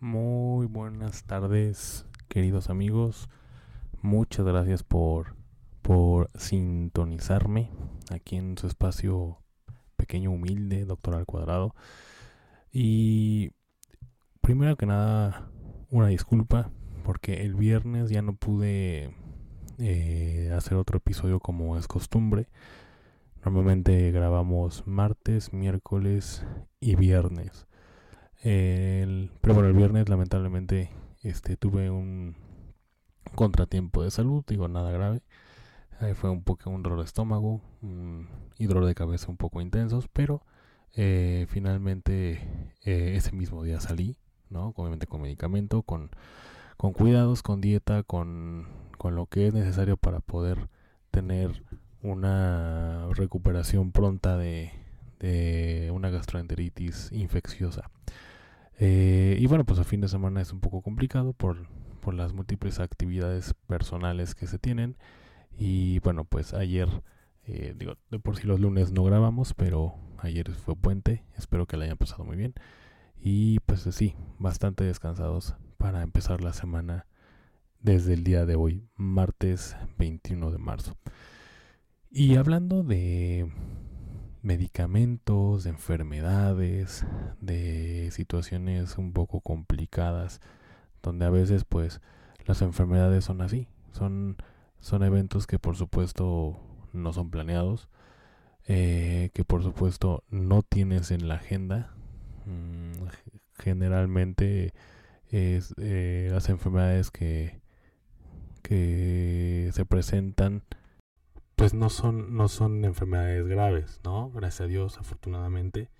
Muy buenas tardes, queridos amigos. Muchas gracias por, por sintonizarme aquí en su espacio pequeño, humilde, doctor al cuadrado. Y primero que nada, una disculpa, porque el viernes ya no pude eh, hacer otro episodio como es costumbre. Normalmente grabamos martes, miércoles y viernes. Pero bueno, el viernes lamentablemente este, tuve un contratiempo de salud, digo nada grave. fue un poco un dolor de estómago y dolor de cabeza un poco intensos, pero eh, finalmente eh, ese mismo día salí, ¿no? Obviamente con medicamento, con, con cuidados, con dieta, con, con lo que es necesario para poder tener una recuperación pronta de, de una gastroenteritis infecciosa. Eh, y bueno, pues a fin de semana es un poco complicado por, por las múltiples actividades personales que se tienen. Y bueno, pues ayer, digo, de por si los lunes no grabamos, pero Ayer fue puente, espero que la hayan pasado muy bien. Y pues sí, bastante descansados para empezar la semana desde el día de hoy, martes 21 de marzo. Y hablando de medicamentos, de enfermedades, de situaciones un poco complicadas, donde a veces pues las enfermedades son así, son, son eventos que por supuesto no son planeados, eh, que por supuesto no tienes en la agenda. Mm, generalmente es eh, las enfermedades que, que se presentan pues no son, no son enfermedades graves, ¿no? Gracias a Dios, afortunadamente.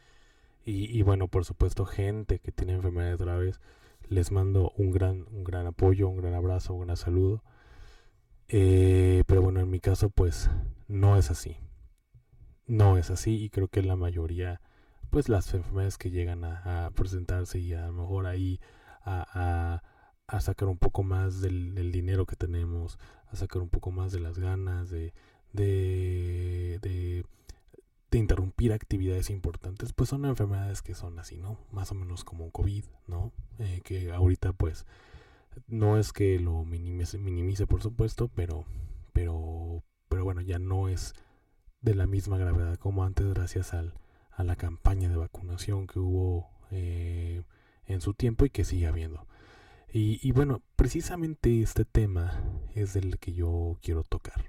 Y, y, bueno, por supuesto, gente que tiene enfermedades graves, les mando un gran, un gran apoyo, un gran abrazo, un gran saludo. Eh, pero bueno, en mi caso, pues no es así no es así y creo que la mayoría, pues las enfermedades que llegan a, presentarse y a lo mejor ahí a, a, sacar un poco más del, dinero que tenemos, a sacar un poco más de las ganas, de, de, de, interrumpir actividades importantes, pues son enfermedades que son así, ¿no? Más o menos como COVID, ¿no? Eh, que ahorita pues no es que lo minimice, minimice por supuesto, pero, pero, pero bueno, ya no es de la misma gravedad como antes gracias al, a la campaña de vacunación que hubo eh, en su tiempo y que sigue habiendo. Y, bueno, precisamente este tema es el que yo quiero tocar.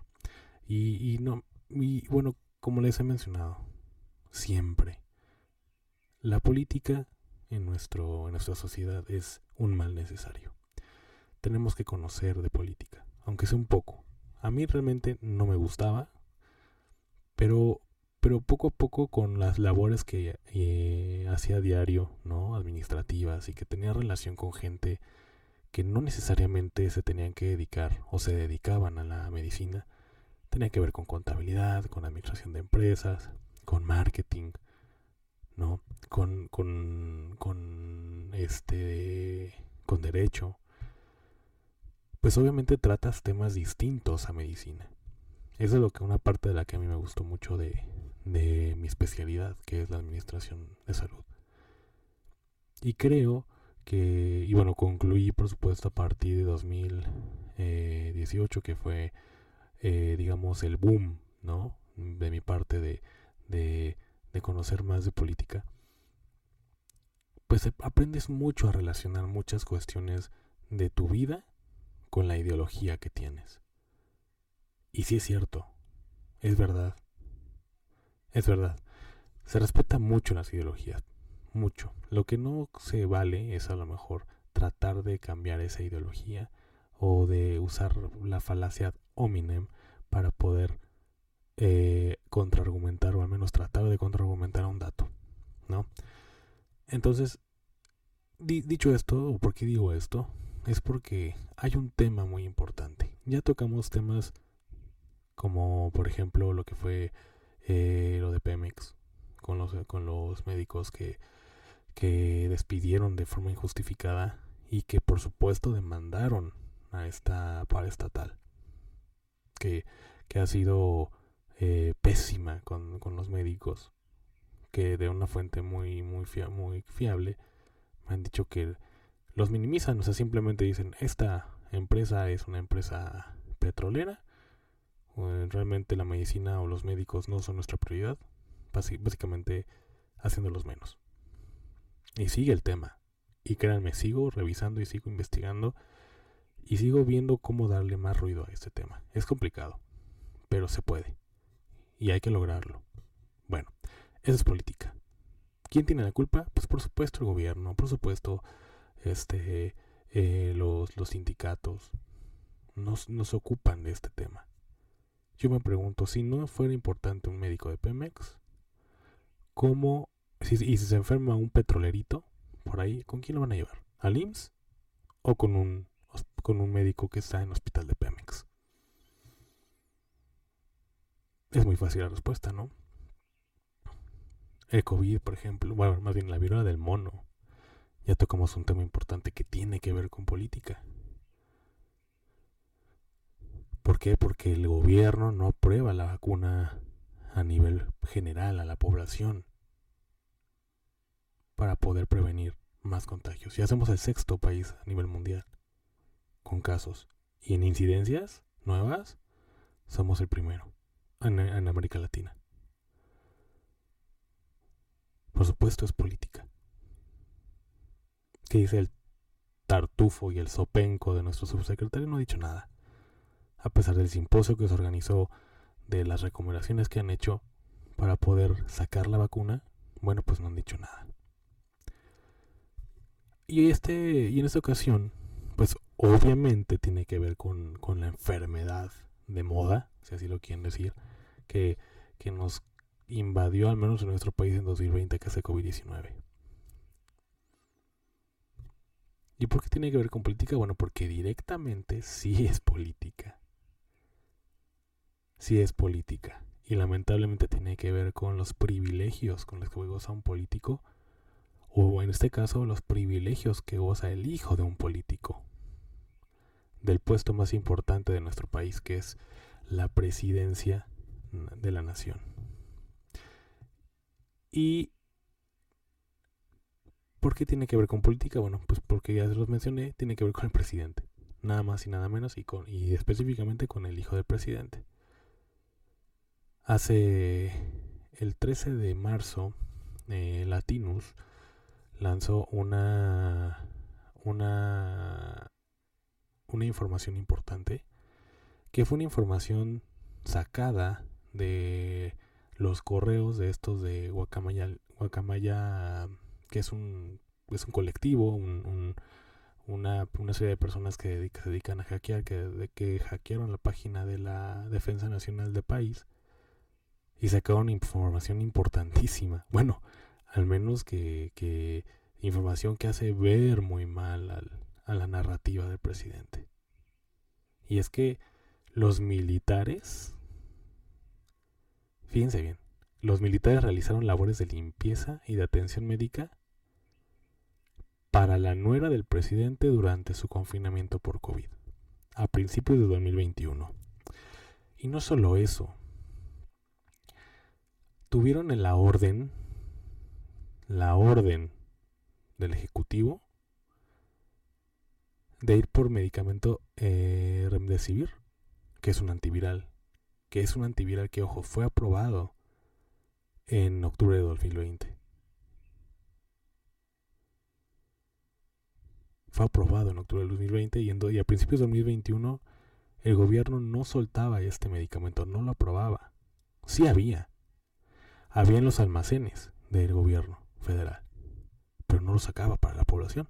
Y, no, y bueno, como les he mencionado, siempre la política en, nuestro, en nuestra sociedad es un mal necesario. Tenemos que conocer de política, aunque sea un poco. A mí realmente no me gustaba, pero, pero poco a poco con las labores que eh, hacía diario, ¿no? Administrativas y que tenía relación con gente que no necesariamente se tenían que dedicar o se dedicaban a la medicina, tenía que ver con contabilidad, con administración de empresas, con marketing, ¿no? Con, con, con este, con derecho. Pues obviamente tratas temas distintos a medicina. Eso es lo que una parte de la que a mí me gustó mucho de, mi especialidad, que es la administración de salud. Y creo que, y bueno, concluí por supuesto a partir de 2018, que fue, eh, digamos, el boom, ¿no? De mi parte de, de, de conocer más de política. Pues aprendes mucho a relacionar muchas cuestiones de tu vida con la ideología que tienes. Y sí es cierto, es verdad, es verdad. Se respeta mucho las ideologías, mucho. Lo que no se vale es a lo mejor tratar de cambiar esa ideología o de usar la falacia hominem para poder eh, contraargumentar o al menos tratar de contraargumentar un dato. ¿no? Entonces, dicho esto, o por qué digo esto, es porque hay un tema muy importante. Ya tocamos temas como, por ejemplo, lo que fue eh, lo de Pemex, con los, con los médicos que, que despidieron de forma injustificada y que por supuesto demandaron a esta estatal que, que ha sido eh, pésima con, con, los médicos que de una fuente muy muy muy fiable me han dicho que los minimizan o sea simplemente dicen esta empresa es una empresa petrolera realmente la medicina o los médicos no son nuestra prioridad básicamente haciéndolos menos y sigue el tema y créanme sigo revisando y sigo investigando y sigo viendo cómo darle más ruido a este tema. Es complicado, pero se puede. Y hay que lograrlo. Bueno, eso es política. ¿Quién tiene la culpa? Pues por supuesto el gobierno, por supuesto este, eh, los, los sindicatos. Nos, nos ocupan de este tema. Yo me pregunto, si no fuera importante un médico de Pemex, ¿cómo, si, y si se enferma un petrolerito por ahí, ¿con quién lo van a llevar? ¿Al IMSS? ¿O con un con un médico que está en hospital de Pemex? Es muy fácil la respuesta, ¿no? El COVID, por ejemplo, bueno, más bien la viruela del mono. Ya tocamos un tema importante que tiene que ver con política. ¿Por qué? Porque el gobierno no aprueba la vacuna a nivel general a la población para poder prevenir más contagios. Ya somos el sexto país a nivel mundial con casos. Y en incidencias nuevas, somos el primero en, América Latina. Por supuesto es política. ¿Qué dice el tartufo y el sopenco de nuestro subsecretario? No ha dicho nada. A pesar del simposio que se organizó, de las recomendaciones que han hecho para poder sacar la vacuna, bueno, pues no han dicho nada. Y, este, y en esta ocasión, obviamente tiene que ver con, la enfermedad de moda, si así lo quieren decir, que, que nos invadió al menos en nuestro país en 2020, que es el COVID-19. ¿Y por qué tiene que ver con política? Bueno, porque directamente sí es política. Sí es política. Y lamentablemente tiene que ver con los privilegios con los que goza un político. O en este caso, los privilegios que goza el hijo de un político del puesto más importante de nuestro país, que es la presidencia de la nación. ¿Y por qué tiene que ver con política? Bueno, pues porque ya se los mencioné, tiene que ver con el presidente. Nada más y nada menos y, con, y específicamente con el hijo del presidente. Hace el 13 de marzo, eh, Latinus lanzó una, una una información importante, que fue una información sacada de los correos de estos de Guacamaya, Guacamaya que es un, es un colectivo, un, una, una, serie de personas que, se dedican a hackear, que, que hackearon la página de la Defensa Nacional del país y sacaron información importantísima. Bueno, al menos que, que información que hace ver muy mal al, a la narrativa del presidente. Y es que los militares, fíjense bien, los militares realizaron labores de limpieza y de atención médica para la nuera del presidente durante su confinamiento por COVID, a principios de 2021. Y no solo eso, tuvieron en la orden, la orden del Ejecutivo, de ir por medicamento eh, Remdesivir, que es un antiviral, que es un antiviral que, ojo, fue aprobado en octubre de 2020. Fue aprobado en octubre de 2020 y, y a principios de 2021 el gobierno no soltaba este medicamento, no lo aprobaba. Sí había. Había en los almacenes del gobierno federal, pero no lo sacaba para la población.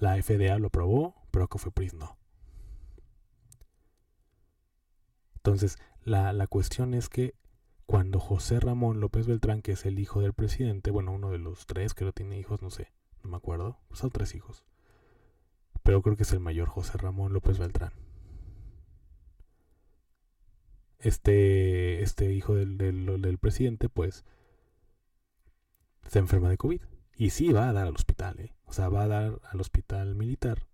La FDA lo aprobó, pero Cofepris no. Entonces, la, la cuestión es que cuando José Ramón López Beltrán, que es el hijo del presidente, bueno, uno de los tres, creo tiene hijos, no sé, no me acuerdo, son tres hijos, pero creo que es el mayor José Ramón López Beltrán. Este, este hijo del, del presidente, pues, se enferma de COVID. Y sí va a dar al hospital, ¿eh? O sea, va a dar al hospital militar.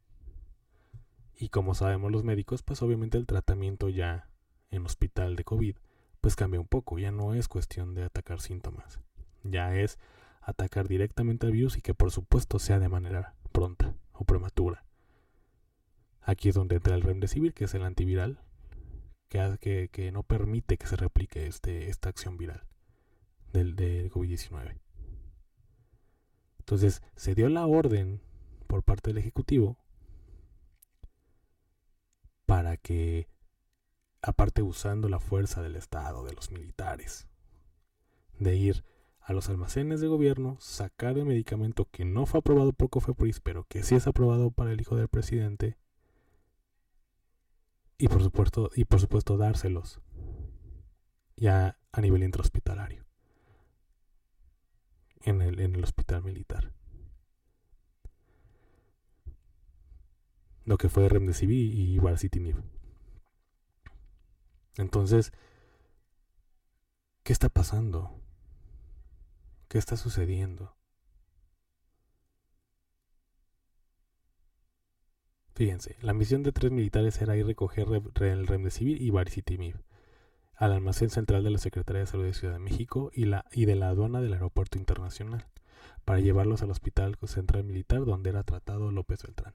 Y como sabemos los médicos, pues obviamente el tratamiento ya en hospital de COVID, pues cambia un poco. Ya no es cuestión de atacar síntomas. Ya es atacar directamente al virus y que por supuesto sea de manera pronta o prematura. Aquí es donde entra el remdesivir, que es el antiviral, que, que, no permite que se replique este, esta acción viral del, del COVID-19. Entonces se dio la orden por parte del Ejecutivo para que, aparte usando la fuerza del Estado, de los militares, de ir a los almacenes de gobierno, sacar el medicamento que no fue aprobado por Cofepris, pero que sí es aprobado para el hijo del presidente, y por supuesto, y por supuesto dárselos ya a nivel intrahospitalario en el, en el hospital militar. Lo que fue Remdesivir y Baricitinib. Entonces, ¿qué está pasando? ¿Qué está sucediendo? Fíjense, la misión de tres militares era ir recoger el Remdesivir y Baricitinib al almacén central de la Secretaría de Salud de Ciudad de México y, la, y de la aduana del Aeropuerto Internacional, para llevarlos al Hospital Central Militar donde era tratado López Beltrán.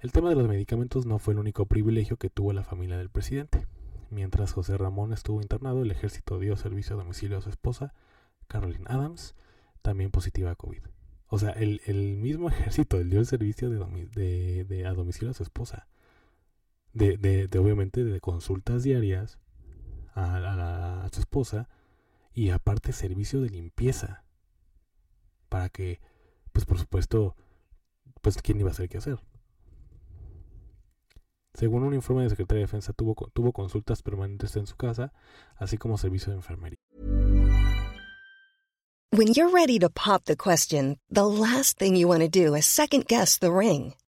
El tema de los medicamentos no fue el único privilegio que tuvo la familia del presidente. Mientras José Ramón estuvo internado, el ejército dio servicio a domicilio a su esposa, Caroline Adams, también positiva a COVID. O sea, el, mismo ejército dio el servicio de, a domicilio a su esposa. De, de, obviamente de consultas diarias a, su esposa y aparte servicio de limpieza. Para que pues por supuesto pues quién iba a saber qué hacer según un informe de Secretaría de Defensa tuvo, tuvo consultas permanentes en su casa así como servicio de enfermería. When you're ready to pop the question the last thing you want to do is second guess the ring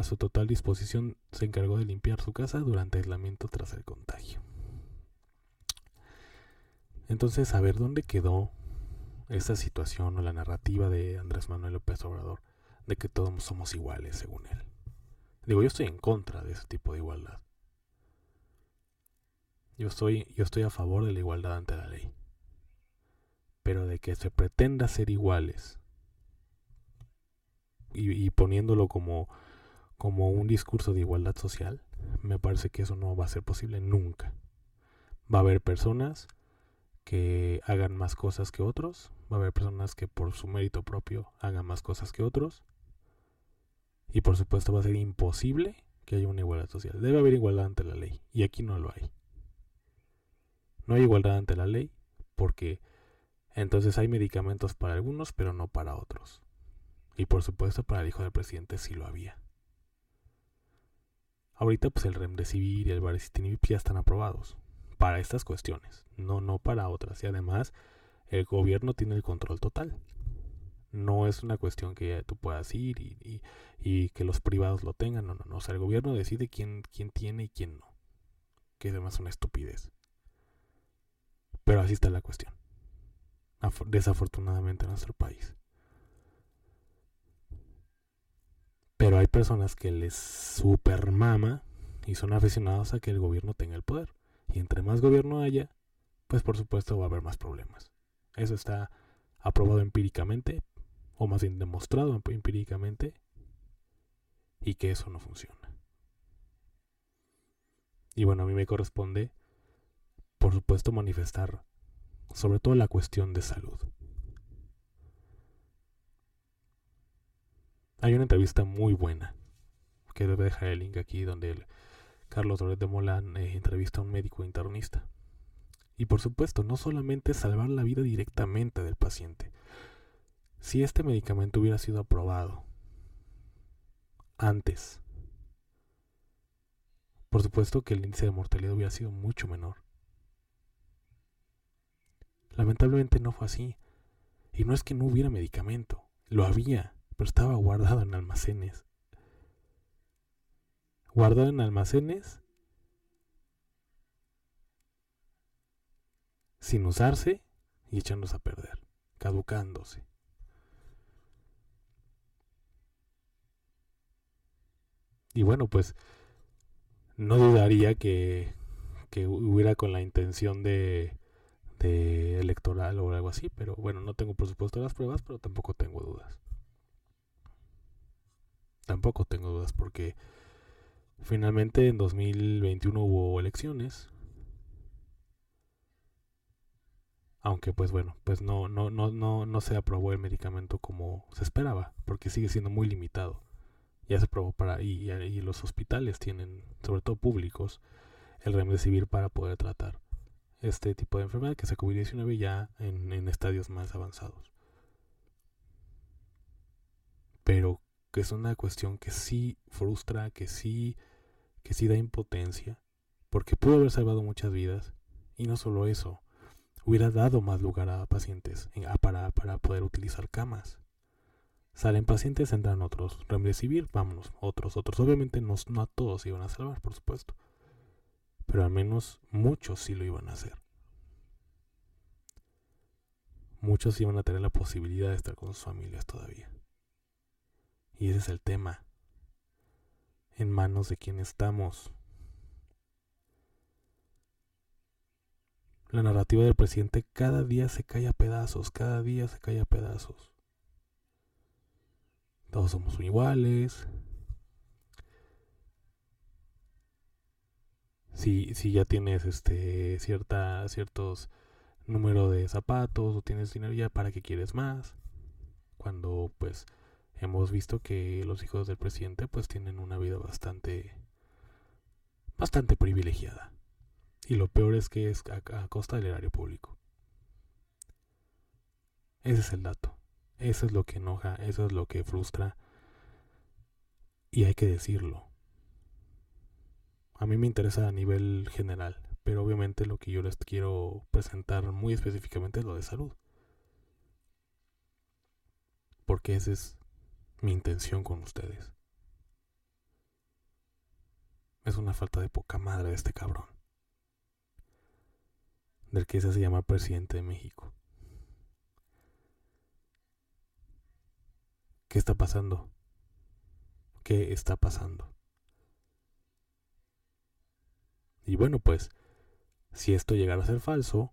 a su total disposición, se encargó de limpiar su casa durante aislamiento tras el contagio. Entonces, a ver dónde quedó esa situación o la narrativa de Andrés Manuel López Obrador de que todos somos iguales, según él. Digo, yo estoy en contra de ese tipo de igualdad. Yo estoy, yo estoy a favor de la igualdad ante la ley. Pero de que se pretenda ser iguales y poniéndolo como, como un discurso de igualdad social, me parece que eso no va a ser posible nunca. Va a haber personas que hagan más cosas que otros, va a haber personas que por su mérito propio hagan más cosas que otros, y por supuesto va a ser imposible que haya una igualdad social. Debe haber igualdad ante la ley, y aquí no lo hay. No hay igualdad ante la ley porque entonces hay medicamentos para algunos, pero no para otros. Y por supuesto para el hijo del presidente sí lo había. Ahorita pues el Remdesivir y el Baricitinib ya están aprobados para estas cuestiones, no, no para otras. Y además, el gobierno tiene el control total. No es una cuestión que tú puedas ir y, y, que los privados lo tengan. No, no, no. O sea, el gobierno decide quién, quién tiene y quién no. Que es además una estupidez. Pero así está la cuestión. desafortunadamente en nuestro país. Hay personas que les super mama y son aficionados a que el gobierno tenga el poder. Y entre más gobierno haya, pues por supuesto va a haber más problemas. Eso está aprobado empíricamente, o más bien demostrado empíricamente, y que eso no funciona. Y bueno, a mí me corresponde, por supuesto, manifestar sobre todo la cuestión de salud. Hay una entrevista muy buena, que debe dejar el link aquí, donde Carlos Loret de Molán eh, entrevista a un médico internista. Y por supuesto, no solamente salvar la vida directamente del paciente. Si este medicamento hubiera sido aprobado antes, por supuesto que el índice de mortalidad hubiera sido mucho menor. Lamentablemente no fue así. Y no es que no hubiera medicamento, lo había, pero estaba guardado en almacenes. Guardado en almacenes sin usarse y echándose a perder, caducándose. Y bueno, pues no dudaría que, que hubiera con la intención de, de electoral o algo así, pero bueno, no tengo por supuesto las pruebas, pero tampoco tengo dudas. Tampoco tengo dudas porque finalmente en 2021 hubo elecciones aunque pues bueno, pues no, no, no, no, no se aprobó el medicamento como se esperaba, porque sigue siendo muy limitado. Ya se aprobó para, y, y los hospitales tienen, sobre todo públicos, el remdesivir para poder tratar este tipo de enfermedad que es COVID-19 ya en, en estadios más avanzados. Pero que es una cuestión que sí frustra, que sí, que sí da impotencia, porque pudo haber salvado muchas vidas, y no solo eso, hubiera dado más lugar a pacientes para, para poder utilizar camas. Salen pacientes, entran otros. Remdesivir, vámonos, otros, otros. Obviamente no, no a todos iban a salvar, por supuesto. Pero al menos muchos sí lo iban a hacer. Muchos iban a tener la posibilidad de estar con sus familias todavía. Y ese es el tema. En manos de quien estamos. La narrativa del presidente cada día se cae a pedazos, cada día se cae a pedazos. Todos somos iguales. Si, si ya tienes este cierta ciertos número de zapatos o tienes dinero ya para qué quieres más. Cuando pues hemos visto que los hijos del presidente pues tienen una vida bastante bastante privilegiada. Y lo peor es que es a, costa del erario público. Ese es el dato. Eso es lo que enoja, eso es lo que frustra. Y hay que decirlo. A mí me interesa a nivel general, pero obviamente lo que yo les quiero presentar muy específicamente es lo de salud. Porque esa es mi intención con ustedes. Es una falta de poca madre de este cabrón del que se hace llamar presidente de México. ¿Qué está pasando? ¿Qué está pasando? Y bueno, pues, si esto llegara a ser falso,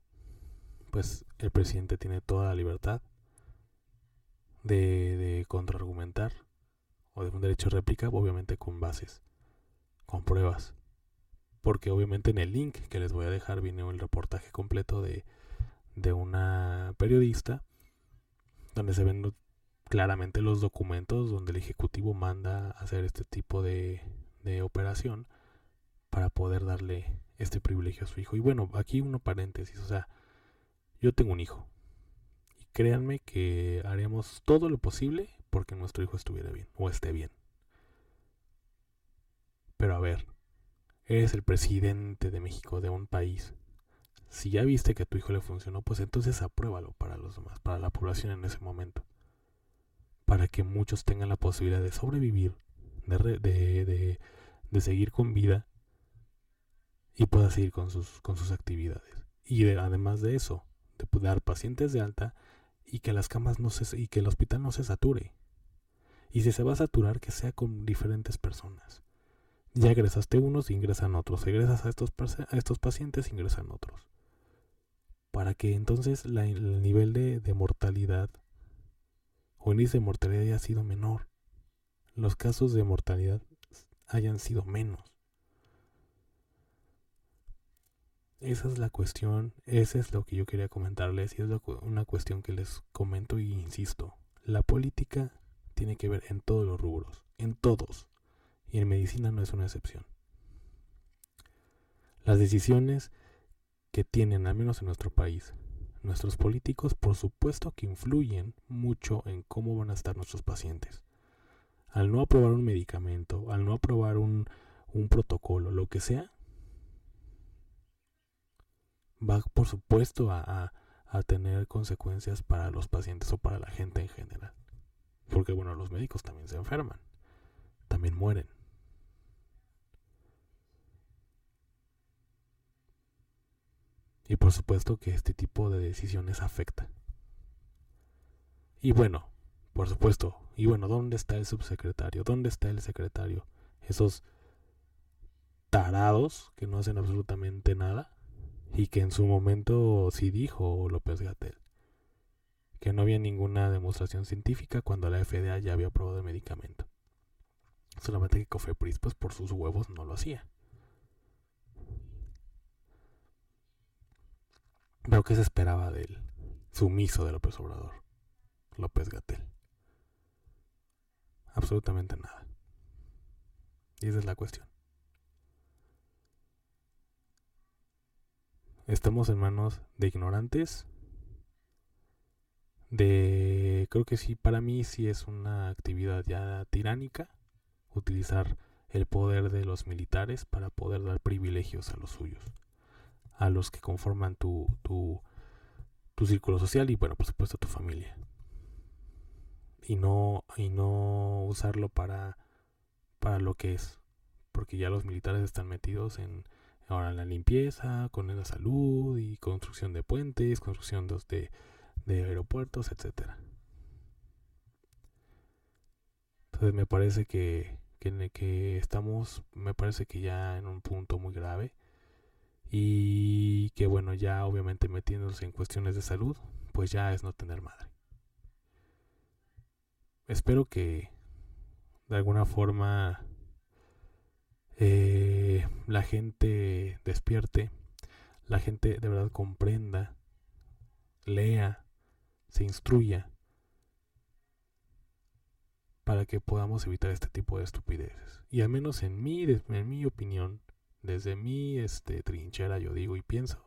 pues el presidente tiene toda la libertad de, contraargumentar o de un derecho de réplica, obviamente con bases, con pruebas porque obviamente en el link que les voy a dejar viene el reportaje completo de, de una periodista donde se ven claramente los documentos donde el ejecutivo manda hacer este tipo de, de operación para poder darle este privilegio a su hijo. Y bueno, aquí uno paréntesis, o sea, yo tengo un hijo. Créanme que haremos todo lo posible porque nuestro hijo estuviera bien o esté bien. Pero a ver, Eres el presidente de México, de un país. Si ya viste que a tu hijo le funcionó, pues entonces apruébalo para los demás, para la población en ese momento. Para que muchos tengan la posibilidad de sobrevivir, de, de, de, seguir con vida y pueda seguir con sus, con sus actividades. Y además de eso, de dar pacientes de alta y que las camas no se y que el hospital no se sature. Y si se va a saturar, que sea con diferentes personas. Ya egresaste unos, ingresan otros. Egresas a estos, a estos pacientes, ingresan otros. Para que entonces el nivel de, de mortalidad o índice de mortalidad haya sido menor. Los casos de mortalidad hayan sido menos. Esa es la cuestión, esa es lo que yo quería comentarles y es una cuestión que les comento y insisto. La política tiene que ver en todos los rubros, en todos. Y en medicina no es una excepción. Las decisiones que tienen, al menos en nuestro país, nuestros políticos, por supuesto que influyen mucho en cómo van a estar nuestros pacientes. Al no aprobar un medicamento, al no aprobar un, un protocolo, lo que sea, va por supuesto a, a, tener consecuencias para los pacientes o para la gente en general. Porque bueno, los médicos también se enferman, también mueren. Y por supuesto que este tipo de decisiones afecta. Y bueno, por supuesto, y bueno, ¿dónde está el subsecretario? ¿Dónde está el secretario? Esos tarados que no hacen absolutamente nada y que en su momento sí dijo López Gatel que no había ninguna demostración científica cuando la FDA ya había aprobado el medicamento. Solamente que Cofepris, pues por sus huevos, no lo hacía. Pero ¿qué se esperaba del sumiso de López Obrador? López Gatel. Absolutamente nada. Y esa es la cuestión. Estamos en manos de ignorantes. De creo que sí, para mí sí es una actividad ya tiránica utilizar el poder de los militares para poder dar privilegios a los suyos, a los que conforman tu, tu, tu círculo social y bueno, por supuesto tu familia. Y no, y no usarlo para, para lo que es, porque ya los militares están metidos en Ahora la limpieza, con la salud y construcción de puentes, construcción de, de aeropuertos, etcétera. Entonces me parece que, que, que estamos, me parece que ya en un punto muy grave y que bueno, ya obviamente metiéndose en cuestiones de salud, pues ya es no tener madre. Espero que de alguna forma eh, la gente despierte, la gente de verdad comprenda, lea, se instruya para que podamos evitar este tipo de estupideces. Y al menos en mi, en mi opinión, desde mi este, trinchera, yo digo y pienso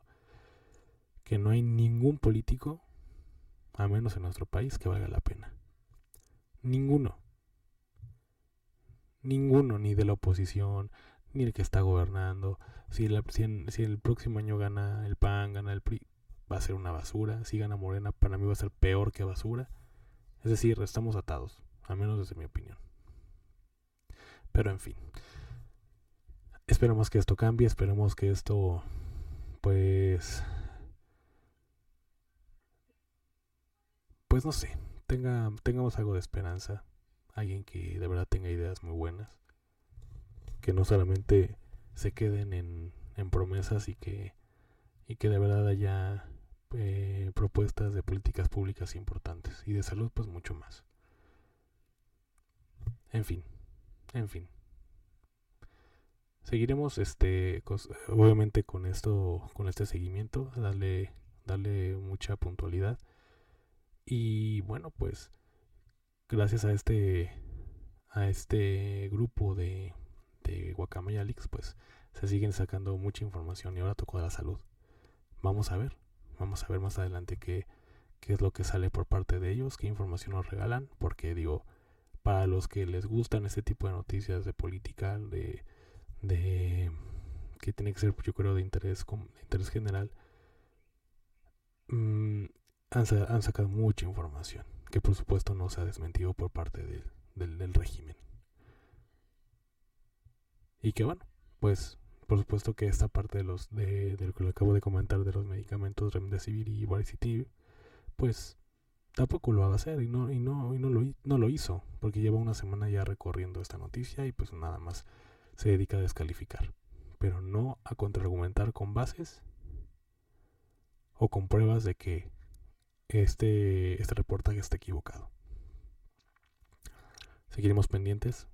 que no hay ningún político, al menos en nuestro país, que valga la pena. Ninguno ninguno, ni de la oposición, ni el que está gobernando. Si, si, el próximo año gana el PAN, gana el PRI, va a ser una basura. Si gana Morena, para mí va a ser peor que basura. Es decir, estamos atados, al menos desde mi opinión. Pero en fin. Esperemos que esto cambie, esperemos que esto, pues... Pues no sé, tenga, tengamos algo de esperanza alguien que de verdad tenga ideas muy buenas, que no solamente se queden en, promesas y que, y que de verdad haya eh, propuestas de políticas públicas importantes y de salud pues mucho más. En fin, en fin. Seguiremos este obviamente con esto con este seguimiento, darle darle mucha puntualidad. Y bueno, pues gracias a este a este grupo de, de Guacamayalix, pues se siguen sacando mucha información y ahora tocó de la salud. Vamos a ver, vamos a ver más adelante qué, qué es lo que sale por parte de ellos, qué información nos regalan, porque digo, para los que les gustan este tipo de noticias de política, de, de que tiene que ser yo creo de interés, de interés general, mm, han, han sacado mucha información que por supuesto no se ha desmentido por parte del, del, régimen. Y que bueno, pues por supuesto que esta parte de los de, lo que le acabo de comentar de los medicamentos Remdesivir y Varicitiv, pues tampoco lo va a hacer y no y no y no lo no lo hizo porque lleva una semana ya recorriendo esta noticia y pues nada más se dedica a descalificar, pero no a contraargumentar con bases o con pruebas de que este este reportaje está equivocado. Seguiremos pendientes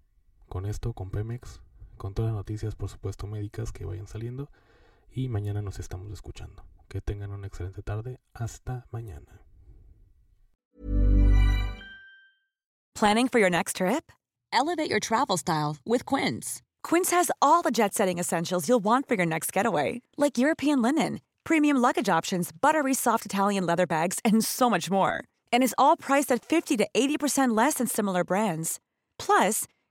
con esto, con Pemex, con todas las noticias, por supuesto, médicas que vayan saliendo. Y mañana nos estamos escuchando. Que tengan una excelente tarde. Hasta mañana. Planning for your next trip? Elevate your travel style with Quince. Quince has all the jet setting essentials you'll want for your next getaway, like European linen, premium luggage options, buttery soft Italian leather bags, and so much more. And is all priced at 50 to 80% less than similar brands. Plus,